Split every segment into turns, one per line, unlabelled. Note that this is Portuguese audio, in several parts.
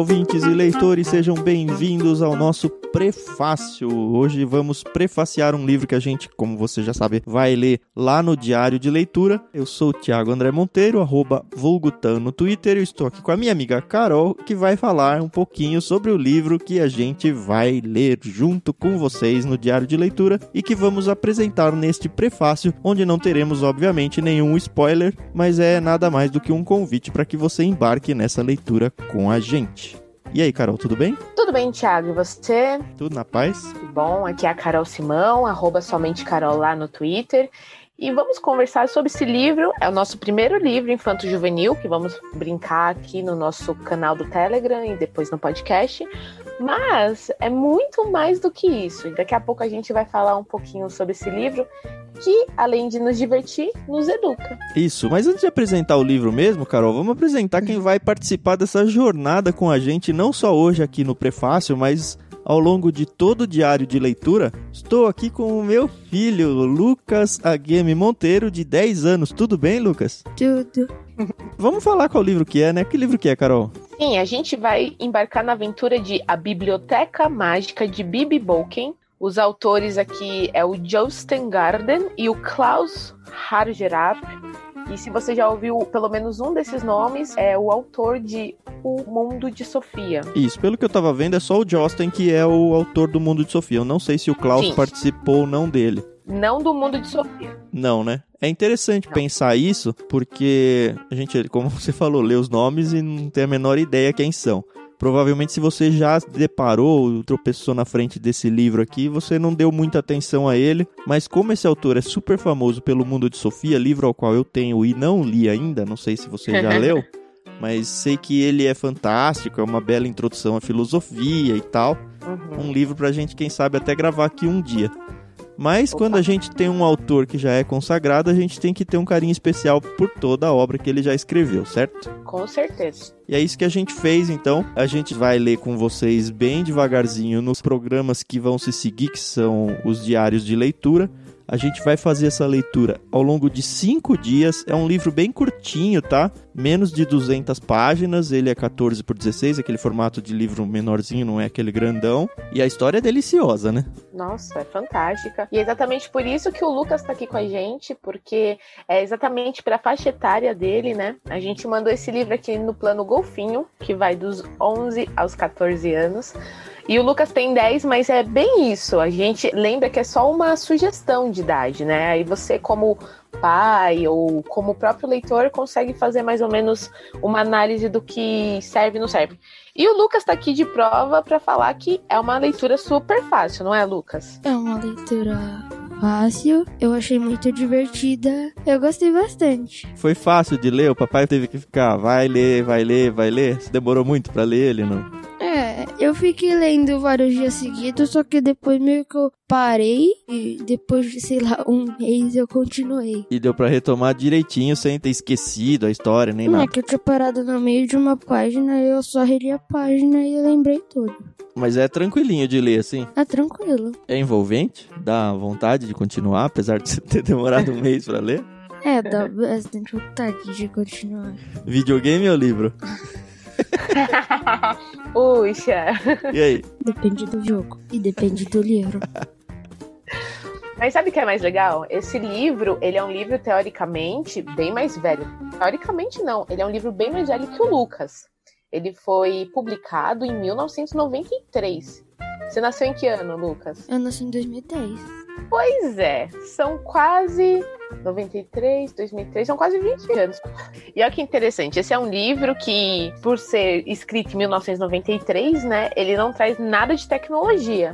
ouvintes e leitores, sejam bem-vindos ao nosso prefácio. Hoje vamos prefaciar um livro que a gente, como você já sabe, vai ler lá no Diário de Leitura. Eu sou o Thiago André Monteiro, arroba Vulgutan no Twitter, e estou aqui com a minha amiga Carol, que vai falar um pouquinho sobre o livro que a gente vai ler junto com vocês no Diário de Leitura e que vamos apresentar neste prefácio, onde não teremos, obviamente, nenhum spoiler, mas é nada mais do que um convite para que você embarque nessa leitura com a gente. E aí, Carol, tudo bem?
Tudo bem, Thiago. E você?
Tudo na paz?
Bom, aqui é a Carol Simão, arroba somente Carol lá no Twitter. E vamos conversar sobre esse livro. É o nosso primeiro livro infanto-juvenil, que vamos brincar aqui no nosso canal do Telegram e depois no podcast. Mas é muito mais do que isso. E daqui a pouco a gente vai falar um pouquinho sobre esse livro que, além de nos divertir, nos educa.
Isso, mas antes de apresentar o livro mesmo, Carol, vamos apresentar quem vai participar dessa jornada com a gente, não só hoje aqui no Prefácio, mas ao longo de todo o diário de leitura. Estou aqui com o meu filho, Lucas Agueme Monteiro, de 10 anos. Tudo bem, Lucas?
Tudo.
Vamos falar qual livro que é, né? Que livro que é, Carol?
Sim, a gente vai embarcar na aventura de A Biblioteca Mágica de Bibi Bolken, os autores aqui é o Josten Garden e o Klaus Hargerap. E se você já ouviu pelo menos um desses nomes, é o autor de O Mundo de Sofia.
Isso, pelo que eu tava vendo, é só o Josten que é o autor do Mundo de Sofia. Eu não sei se o Klaus Sim. participou ou não dele.
Não do Mundo de Sofia.
Não, né? É interessante não. pensar isso, porque a gente, como você falou, lê os nomes e não tem a menor ideia quem são. Provavelmente, se você já deparou, tropeçou na frente desse livro aqui, você não deu muita atenção a ele. Mas como esse autor é super famoso pelo mundo de Sofia, livro ao qual eu tenho e não li ainda, não sei se você já leu, mas sei que ele é fantástico, é uma bela introdução à filosofia e tal. Uhum. Um livro pra gente, quem sabe, até gravar aqui um dia. Mas Opa. quando a gente tem um autor que já é consagrado, a gente tem que ter um carinho especial por toda a obra que ele já escreveu, certo?
Com certeza.
E é isso que a gente fez, então. A gente vai ler com vocês bem devagarzinho nos programas que vão se seguir, que são os diários de leitura. A gente vai fazer essa leitura ao longo de cinco dias. É um livro bem curtinho, tá? Menos de 200 páginas. Ele é 14 por 16, aquele formato de livro menorzinho, não é aquele grandão. E a história é deliciosa, né?
Nossa, é fantástica. E é exatamente por isso que o Lucas tá aqui com a gente, porque é exatamente para a faixa etária dele, né? A gente mandou esse livro aqui no plano Golfinho, que vai dos 11 aos 14 anos. E o Lucas tem 10, mas é bem isso. A gente lembra que é só uma sugestão de idade, né? Aí você, como pai ou como próprio leitor, consegue fazer mais ou menos uma análise do que serve e não serve. E o Lucas está aqui de prova para falar que é uma leitura super fácil, não é, Lucas?
É uma leitura fácil, eu achei muito divertida, eu gostei bastante.
Foi fácil de ler, o papai teve que ficar, vai ler, vai ler, vai ler. Você demorou muito para ler ele, não?
Eu fiquei lendo vários dias seguidos, só que depois meio que eu parei e depois de, sei lá, um mês eu continuei.
E deu para retomar direitinho sem ter esquecido a história, nem
Não
nada.
É que eu tinha parado no meio de uma página, eu só reli a página e lembrei tudo.
Mas é tranquilinho de ler, assim?
É tranquilo.
É envolvente? Dá vontade de continuar, apesar de ter demorado um mês para ler?
É, dá bastante vontade de continuar.
Videogame ou livro?
Puxa.
E aí?
Depende do jogo e depende do livro.
Mas sabe o que é mais legal? Esse livro, ele é um livro teoricamente bem mais velho. Teoricamente não, ele é um livro bem mais velho que o Lucas. Ele foi publicado em 1993. Você nasceu em que ano, Lucas?
Eu nasci em 2010.
Pois é, são quase 93, 2003, são quase 20 anos. E olha que interessante, esse é um livro que, por ser escrito em 1993, né, ele não traz nada de tecnologia.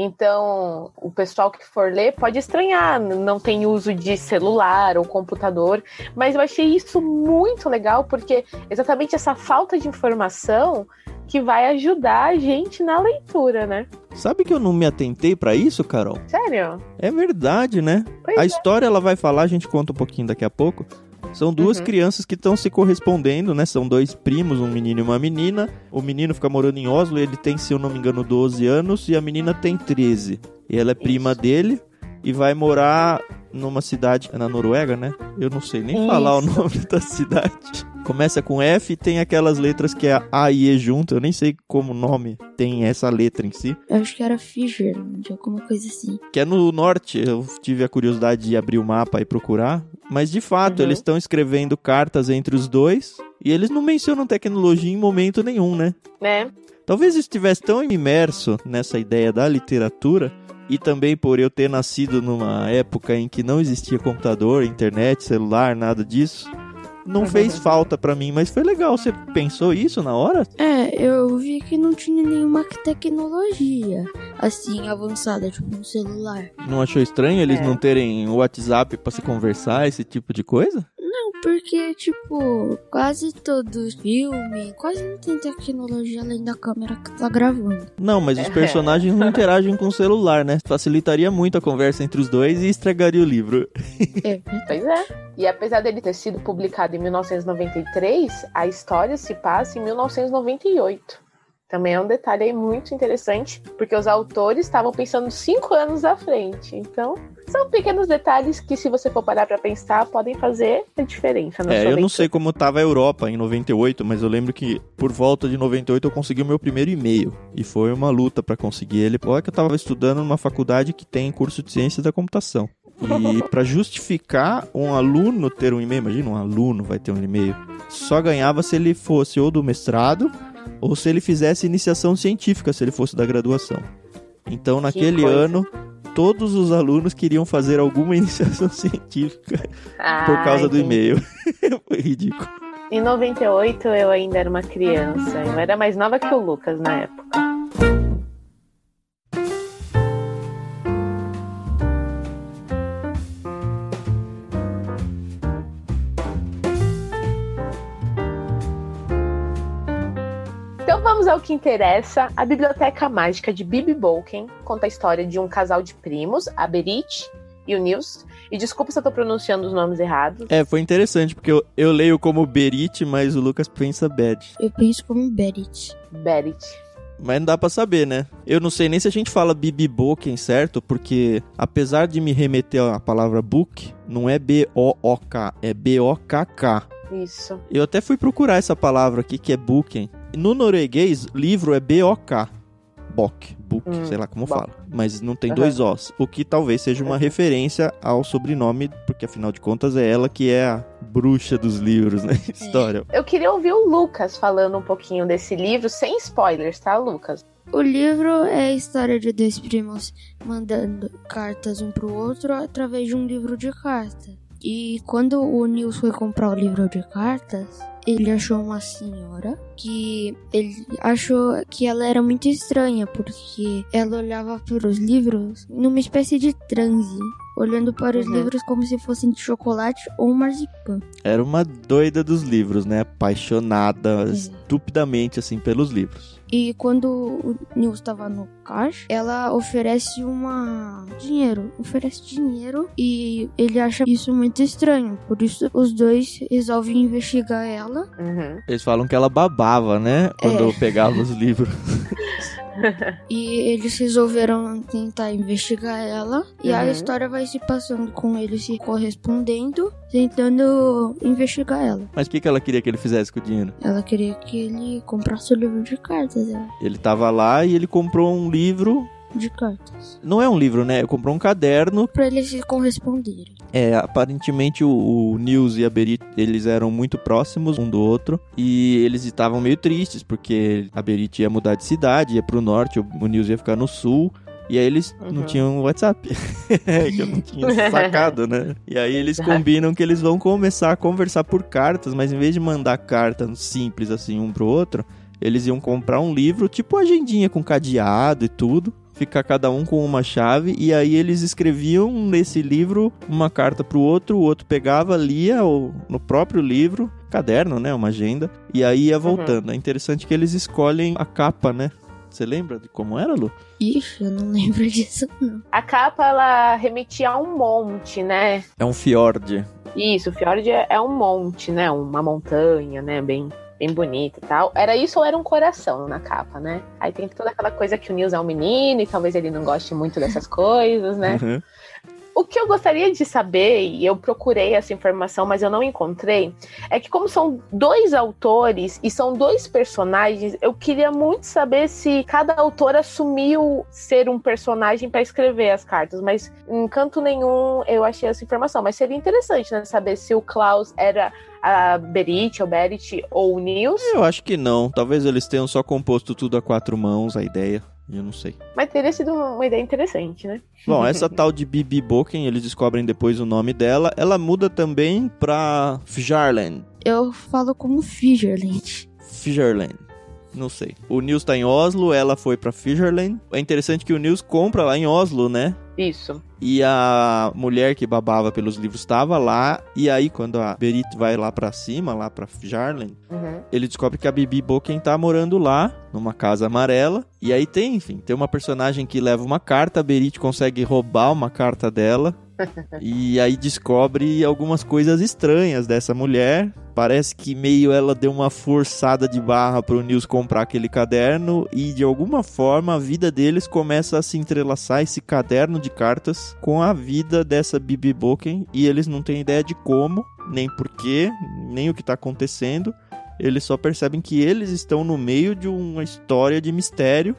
Então, o pessoal que for ler pode estranhar, não tem uso de celular ou computador, mas eu achei isso muito legal porque exatamente essa falta de informação que vai ajudar a gente na leitura, né?
Sabe que eu não me atentei para isso, Carol?
Sério?
É verdade, né? Pois a é. história ela vai falar, a gente conta um pouquinho daqui a pouco. São duas uhum. crianças que estão se correspondendo, né? São dois primos, um menino e uma menina. O menino fica morando em Oslo, ele tem, se eu não me engano, 12 anos e a menina tem 13. E ela é prima Isso. dele e vai morar numa cidade na Noruega, né? Eu não sei nem Isso. falar o nome da cidade. Começa com F e tem aquelas letras que é A e E junto. Eu nem sei como o nome tem essa letra em si.
Eu acho que era Fisher, de alguma coisa assim.
Que é no norte. Eu tive a curiosidade de abrir o mapa e procurar. Mas de fato,
Uhum.
eles estão escrevendo cartas entre os dois. E eles não mencionam tecnologia em momento nenhum, né?
Né?
Talvez eu estivesse tão imerso nessa ideia da literatura e também por eu ter nascido numa época em que não existia computador, internet, celular, nada disso, não fez falta pra mim, mas foi legal. Você pensou isso na hora?
É, eu vi que não tinha nenhuma tecnologia assim avançada, tipo um celular.
Não achou estranho eles
É.
não terem o WhatsApp pra se conversar, esse tipo de coisa?
Não, porque, tipo, quase todo filme, quase não tem tecnologia além da câmera que tá gravando.
Não, mas os personagens não interagem com o celular, né? Facilitaria muito a conversa entre os dois e estragaria o livro.
É,
Pois é. E apesar dele ter sido publicado em 1993, a história se passa em 1998. Também é um detalhe aí muito interessante, porque os autores estavam pensando cinco anos à frente. Então, são pequenos detalhes que, se você for parar pra pensar, podem fazer a diferença. na
É, eu não sei como tava a Europa em 98, mas eu lembro que por volta de 98 eu consegui o meu primeiro e-mail. E foi uma luta pra conseguir ele. Olha que eu tava estudando numa faculdade que tem curso de ciência da computação. E pra justificar um aluno ter um e-mail, imagina um aluno vai ter um e-mail, só ganhava se ele fosse ou do mestrado ou se ele fizesse iniciação científica, se ele fosse da graduação. Então, naquele ano, todos os alunos queriam fazer alguma iniciação científica por
Ah,
causa do e-mail. Foi ridículo.
Em 98, eu ainda era uma criança. Eu era mais nova que o Lucas na época. Então vamos ao que interessa. A Biblioteca Mágica de Bibi Bolken conta a história de um casal de primos, a Berit e o Nils. E desculpa se eu tô pronunciando os nomes errados.
É, foi interessante, porque eu, eu leio como Berit, mas o Lucas pensa Bad.
eu penso como Berit.
Berit.
Mas não dá pra saber, né? Eu não sei nem se a gente fala Bibi Boken, certo? Porque apesar de me remeter à palavra book, não é B-O-O-K, é B-O-K-K.
Isso.
Eu até fui procurar essa palavra aqui, que é boken. No norueguês, livro é B-O-K. Bok, book,
Hum,
sei lá como
bok.
fala. Mas não tem
Aham.
dois Os. O que talvez seja uma referência ao sobrenome, porque afinal de contas é ela que é a bruxa dos livros, né? História.
Eu queria ouvir o Lucas falando um pouquinho desse livro, sem spoilers, tá, Lucas?
O livro é a história de dois primos mandando cartas um pro outro através de um livro de cartas. E quando o Nils foi comprar o livro de cartas, ele achou uma senhora que ele achou que ela era muito estranha, porque ela olhava para os livros numa espécie de transe, olhando para os
Uhum.
livros como se fossem de chocolate ou marzipan.
Era uma doida dos livros, né? Apaixonada
Uhum.
estupidamente, assim, pelos livros.
E quando o Nils estava no caixa, ela oferece uma dinheiro, oferece dinheiro e ele acha isso muito estranho. Por isso os dois resolvem investigar ela.
Uhum.
Eles falam que ela babava, né? Quando
É.
eu pegava os livros.
E eles resolveram tentar investigar ela. E a
Uhum.
história vai se passando com eles se correspondendo, tentando investigar ela.
Mas o que, que ela queria que ele fizesse com o dinheiro?
Ela queria que ele comprasse o livro de cartas. é,
Ele tava lá e ele comprou um livro.
De cartas.
Não é um livro, né? Ele comprou um caderno.
Pra eles se corresponderem.
É, aparentemente o, o Nils e a Berit, eles eram muito próximos um do outro. E eles estavam meio tristes, porque a Berit ia mudar de cidade, ia pro norte, o, o Nils ia ficar no sul. E aí eles não
Uhum.
tinham WhatsApp. que eu não tinha sacado, né? E aí eles combinam que eles vão começar a conversar por cartas, mas em vez de mandar carta simples assim um pro outro, eles iam comprar um livro, tipo agendinha com cadeado e tudo. Ficar cada um com uma chave, e aí eles escreviam nesse livro uma carta pro outro, o outro pegava, lia ou no próprio livro, caderno, né? Uma agenda, e aí ia voltando. É interessante que eles escolhem a capa, né? Você lembra de como era, Lu?
Ixi, eu não lembro disso não.
A capa, ela remetia a um monte, né?
É um fiord.
Isso, o Fjord é é um monte, né? Uma montanha, né? Bem, bem bonita e tal. Era isso ou era um coração na capa, né? Aí tem toda aquela coisa que o Nils é um menino e talvez ele não goste muito dessas coisas, né?
Uhum.
O que eu gostaria de saber, e eu procurei essa informação, mas eu não encontrei, é que como são dois autores e são dois personagens, eu queria muito saber se cada autor assumiu ser um personagem para escrever as cartas, mas em canto nenhum eu achei essa informação. Mas seria interessante, né, saber se o Klaus era a Berit, ou Berit, ou o Nils.
Eu acho que não. Talvez eles tenham só composto tudo a quatro mãos, a ideia. Eu não sei.
Mas teria sido uma ideia interessante, né?
Bom, essa tal de Bibi Boken, eles descobrem depois o nome dela. Ela muda também pra Fjarland.
Eu falo como Fisherland.
Fisherland. Não sei. O Nils tá em Oslo, ela foi pra Fisherland. É interessante que o Nils compra lá em Oslo, né?
Isso.
E a mulher que babava pelos livros estava lá. E aí, quando a Berit vai lá pra cima, lá pra Jarlen,
Uhum.
ele descobre que a Bibi Boken tá morando lá, numa casa amarela. E aí tem, enfim, tem uma personagem que leva uma carta. A Berit consegue roubar uma carta dela. e aí descobre algumas coisas estranhas dessa mulher. Parece que meio ela deu uma forçada de barra pro Nils comprar aquele caderno e de alguma forma a vida deles começa a se entrelaçar esse caderno de cartas com a vida dessa Bibi Boken e eles não têm ideia de como, nem porquê, nem o que tá acontecendo. Eles só percebem que eles estão no meio de uma história de mistério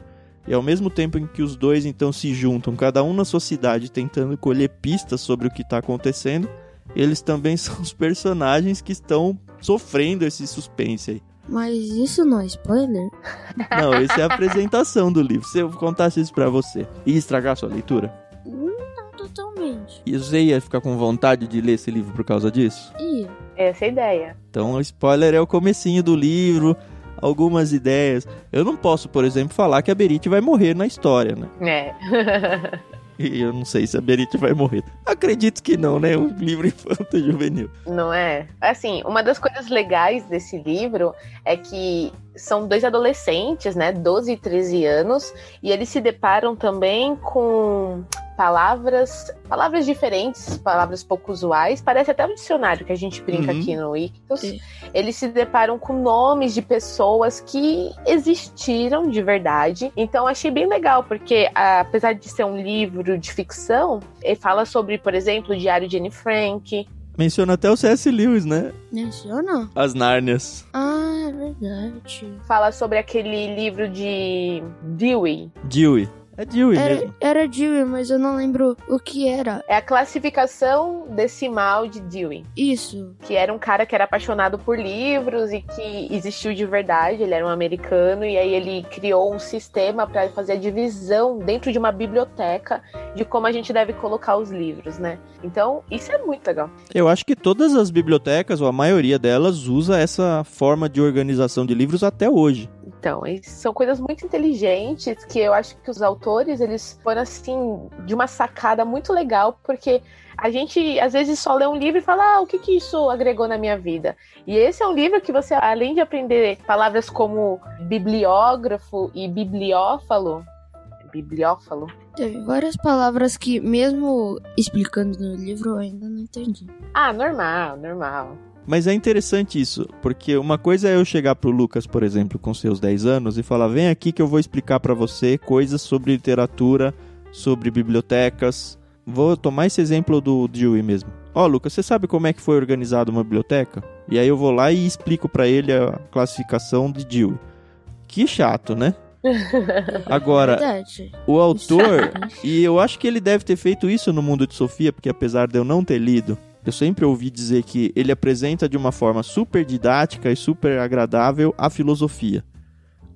e ao mesmo tempo em que os dois então se juntam, cada um na sua cidade, tentando colher pistas sobre o que está acontecendo, eles também são os personagens que estão sofrendo esse suspense aí.
Mas isso não é spoiler?
Não, essa é a apresentação do livro. Se eu contasse isso pra você, ia estragar a sua leitura?
Não totalmente.
E você ia ficar com vontade de ler esse livro por causa disso?
E
Essa é a ideia.
Então, o spoiler é o comecinho do livro, algumas ideias. Eu não posso, por exemplo, falar que a Berit vai morrer na história, né?
É.
E eu não sei se a Berit vai morrer. Acredito que não, né? Um livro infanto juvenil.
Não é? Assim, uma das coisas legais desse livro é que são dois adolescentes, né? 12 e 13 anos, e eles se deparam também com palavras, palavras diferentes, palavras pouco usuais. Parece até um dicionário que a gente brinca
Uhum.
aqui no Ictus. Eles se deparam com nomes de pessoas que existiram de verdade. Então achei bem legal, porque apesar de ser um livro de ficção, ele fala sobre, por exemplo, o diário de Anne Frank,
Menciona até o C.S. Lewis, né?
menciona?
As Nárnias.
Ah, é verdade.
fala sobre aquele livro de Dewey.
Dewey. É Dewey
Era,
mesmo.
era Dewey, mas eu não lembro o que era.
É a classificação decimal de Dewey,
Isso.
que era um cara que era apaixonado por livros e que existiu de verdade. Ele era um americano e aí ele criou um sistema para fazer a divisão dentro de uma biblioteca de como a gente deve colocar os livros, né? Então, isso é muito legal.
Eu acho que todas as bibliotecas, ou a maioria delas, usa essa forma de organização de livros até hoje.
Então, são coisas muito inteligentes que eu acho que os autores, eles foram assim, de uma sacada muito legal, porque a gente às vezes só lê um livro e fala, ah, o que que isso agregou na minha vida? E esse é um livro que você, além de aprender palavras como bibliógrafo e bibliófalo, bibliófalo,
Teve várias palavras que, mesmo explicando no livro, eu ainda não entendi.
ah, normal, normal.
Mas é interessante isso, porque uma coisa é eu chegar pro Lucas, por exemplo, com seus 10 anos e falar: "Vem aqui que eu vou explicar pra você coisas sobre literatura, sobre bibliotecas". Vou tomar esse exemplo do Dewey mesmo. Ó, Lucas, você sabe como é que foi organizada uma biblioteca? E aí eu vou lá e explico pra ele a classificação de Dewey. Que chato, né? Agora,
Verdade.
o autor, e eu acho que ele deve ter feito isso no mundo de Sofia, porque apesar de eu não ter lido, eu sempre ouvi dizer que ele apresenta de uma forma super didática e super agradável a filosofia.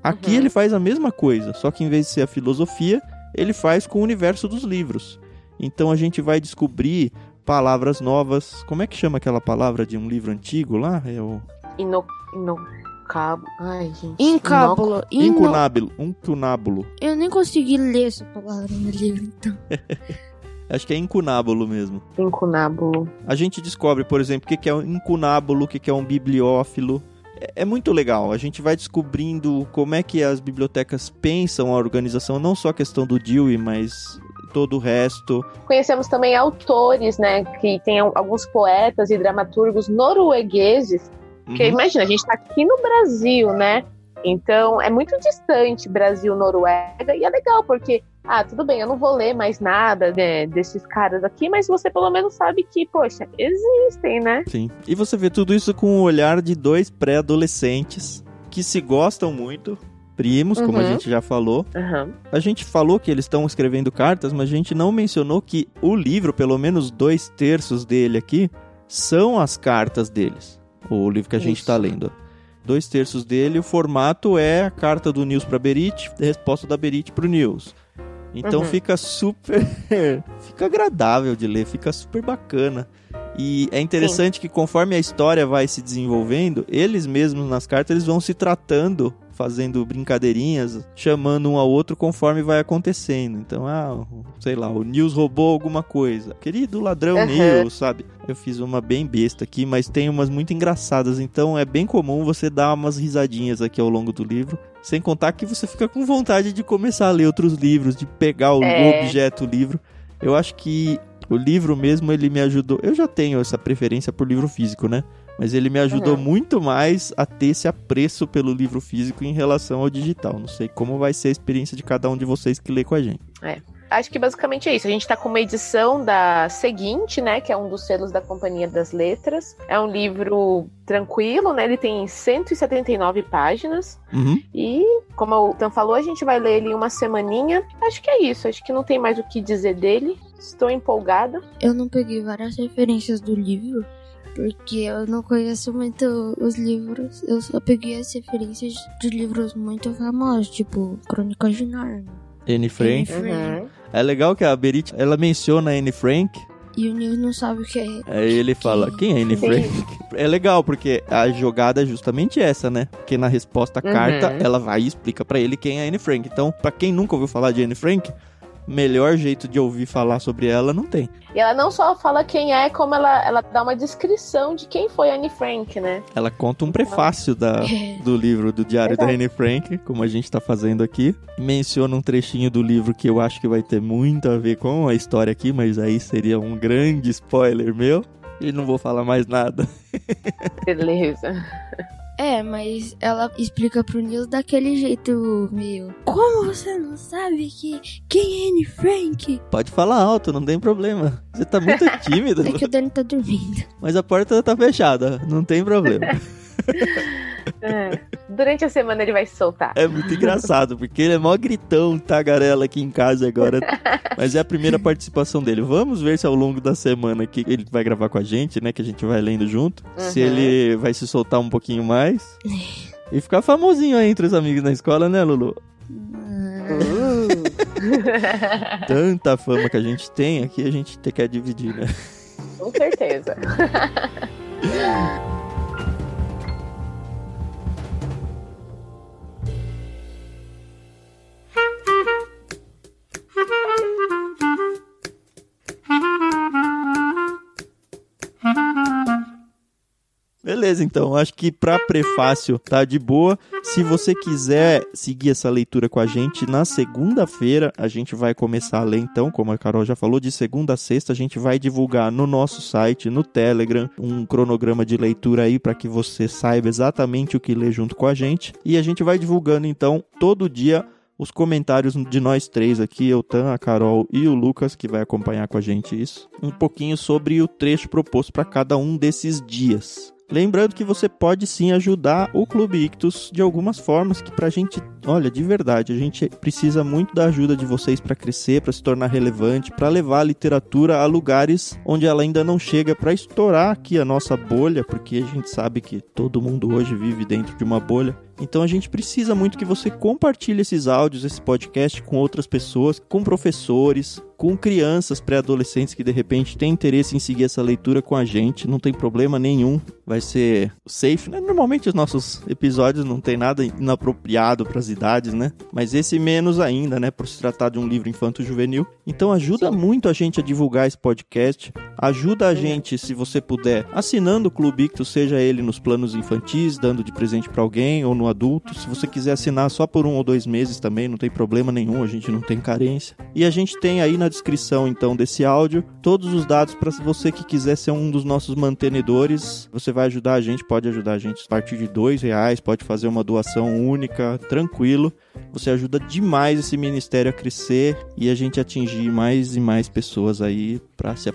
Aqui
Uhum.
ele faz a mesma coisa, só que em vez de ser a filosofia, ele faz com o universo dos livros. Então a gente vai descobrir palavras novas. Como é que chama aquela palavra de um livro antigo lá? É o
Ino, inocabo, ai, gente.
Incábulo. Ino...
incunábulo. Incunábulo.
Eu nem consegui ler essa palavra no livro, então.
Acho que é incunábulo mesmo.
Incunábulo.
A gente descobre, por exemplo, o que é um incunábulo, o que é um bibliófilo. É- É muito legal. A gente vai descobrindo como é que as bibliotecas pensam a organização, não só a questão do Dewey, mas todo o resto.
Conhecemos também autores, né? Que tem al- alguns poetas e dramaturgos noruegueses. Porque
Uhum.
imagina, a gente tá aqui no Brasil, né? Então é muito distante Brasil-Noruega e é legal porque ah, tudo bem, eu não vou ler mais nada né, desses caras aqui, mas você pelo menos sabe que, poxa, existem, né?
Sim. E você vê tudo isso com o olhar de dois pré-adolescentes que se gostam muito, primos, como a
Uhum.
gente já falou.
Aham.
A gente falou que eles estão escrevendo cartas, mas a gente não mencionou que o livro, pelo menos dois terços dele aqui, são as cartas deles. O livro que a gente está lendo. Dois terços dele, o formato é a carta do Nils para Berit, a resposta da Berit para o Nils. Então
Uhum.
fica super. fica agradável de ler, fica super bacana. E é interessante que conforme a história vai se desenvolvendo, eles mesmos nas cartas eles vão se tratando, fazendo brincadeirinhas, chamando um ao outro conforme vai acontecendo. Então, ah, sei lá, o Nils roubou alguma coisa. Querido ladrão
Uhum.
Nils, sabe? Eu fiz uma bem besta aqui, mas tem umas muito engraçadas. Então é bem comum você dar umas risadinhas aqui ao longo do livro. Sem contar que você fica com vontade de começar a ler outros livros, de pegar o
É.
objeto livro. Eu acho que o livro mesmo, ele me ajudou. Eu já tenho essa preferência por livro físico, né? Mas ele me ajudou
Uhum.
muito mais a ter esse apreço pelo livro físico em relação ao digital. Não sei como vai ser a experiência de cada um de vocês que lê com a gente.
Acho que basicamente é isso. A gente tá com uma edição da seguinte, né? Que é um dos selos da Companhia das Letras. É um livro tranquilo, né? Ele tem 179 páginas.
Uhum.
E, como o Tan falou, a gente vai ler ele em uma semaninha. Acho que é isso. Acho que não tem mais o que dizer dele. Estou empolgada.
Eu não peguei várias referências do livro, porque eu não conheço muito os livros. Eu só peguei as referências de livros muito famosos, tipo Crônicas de Narnia.
Anne Frank.
Anne Frank.
É legal que a Berit, ela menciona a Anne Frank,
E o Nils não sabe o que é.
aí ele fala, quem é Anne. Frank? É legal, porque a jogada é justamente essa, né? Porque na resposta à
Uhum.
carta, ela vai e explica pra ele quem é Anne Frank. Então, pra quem nunca ouviu falar de Anne Frank, melhor jeito de ouvir falar sobre ela não tem.
E ela não só fala quem é, como ela, ela dá uma descrição de quem foi Anne Frank, né?
Ela conta um prefácio da, do livro do Diário da. Anne Frank, como a gente tá fazendo aqui. Menciona um trechinho do livro que eu acho que vai ter muito a ver com a história aqui, mas aí seria um grande spoiler meu. E não vou falar mais nada.
Beleza.
É, mas ela explica pro Nils daquele jeito meio. Como você não sabe que quem é Anne Frank?
Pode falar alto, não tem problema. Você tá muito tímido,
É que o Dani tá dormindo.
mas a porta tá fechada, não tem problema.
É. Durante a semana ele vai se soltar.
É muito engraçado, porque ele é mó gritão, tagarela aqui em casa agora. Mas é a primeira participação dele. Vamos ver se ao longo da semana aqui ele vai gravar com a gente, né? Que a gente vai lendo junto. Se
Uhum.
ele vai se soltar um pouquinho mais. E ficar famosinho aí entre os amigos na escola, né, Lulu?
Uh.
Tanta fama que a gente tem aqui, a gente te- quer dividir, né?
Com certeza.
Beleza, então. Acho que pra prefácio tá de boa. Se você quiser seguir essa leitura com a gente na segunda-feira, a gente vai começar a ler então, como a Carol já falou, de segunda a sexta a gente vai divulgar no nosso site, no Telegram, um cronograma de leitura aí para que você saiba exatamente o que ler junto com a gente. E a gente vai divulgando então todo dia os comentários de nós três aqui, eu, Tan, a Carol e o Lucas, que vai acompanhar com a gente isso, um pouquinho sobre o trecho proposto para cada um desses dias. Lembrando que você pode sim ajudar o Clube Ictus de algumas formas que pra gente, olha, de verdade, a gente precisa muito da ajuda de vocês para crescer, para se tornar relevante, para levar a literatura a lugares onde ela ainda não chega, para estourar aqui a nossa bolha, porque a gente sabe que todo mundo hoje vive dentro de uma bolha. Então a gente precisa muito que você compartilhe esses áudios, esse podcast com outras pessoas, com professores, com crianças pré-adolescentes que de repente têm interesse em seguir essa leitura com a gente, não tem problema nenhum, vai ser safe, né? Normalmente os nossos episódios não tem nada inapropriado para as né? Mas esse menos ainda, né, por se tratar de um livro infanto-juvenil. Então ajuda muito a gente a divulgar esse podcast. Ajuda a gente, se você puder, assinando o Clube Ictus, seja ele nos planos infantis, dando de presente para alguém ou no adulto. Se você quiser assinar só por um ou dois meses também, não tem problema nenhum, a gente não tem carência. E a gente tem aí na descrição então desse áudio todos os dados para você que quiser ser um dos nossos mantenedores. Você vai ajudar a gente, pode ajudar a gente a partir de dois reais, pode fazer uma doação única, tranquilo. Você ajuda demais esse ministério a crescer e a gente atingir mais e mais pessoas aí para se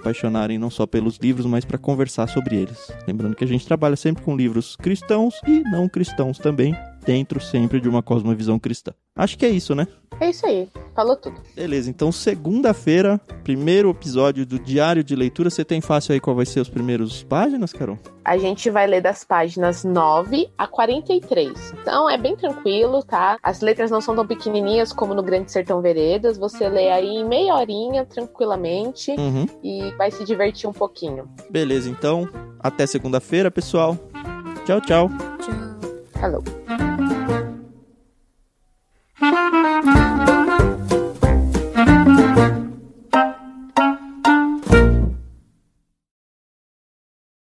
apaixonarem não só pelos livros, mas para conversar sobre eles. Lembrando que a gente trabalha sempre com livros cristãos e não cristãos também, dentro sempre de uma cosmovisão cristã. Acho que é isso, né?
É isso aí, falou tudo.
Beleza, então segunda-feira, primeiro episódio do Diário de Leitura. Você tem fácil aí qual vai ser os primeiros páginas, Carol?
A gente vai ler das páginas 9 a 43. Então é bem tranquilo, tá? As letras não são tão pequenininhas como no Grande Sertão Veredas. Você lê aí em meia horinha, tranquilamente, uhum. e vai se divertir um pouquinho.
Beleza, então até segunda-feira, pessoal. Tchau, tchau.
Tchau.
Falou.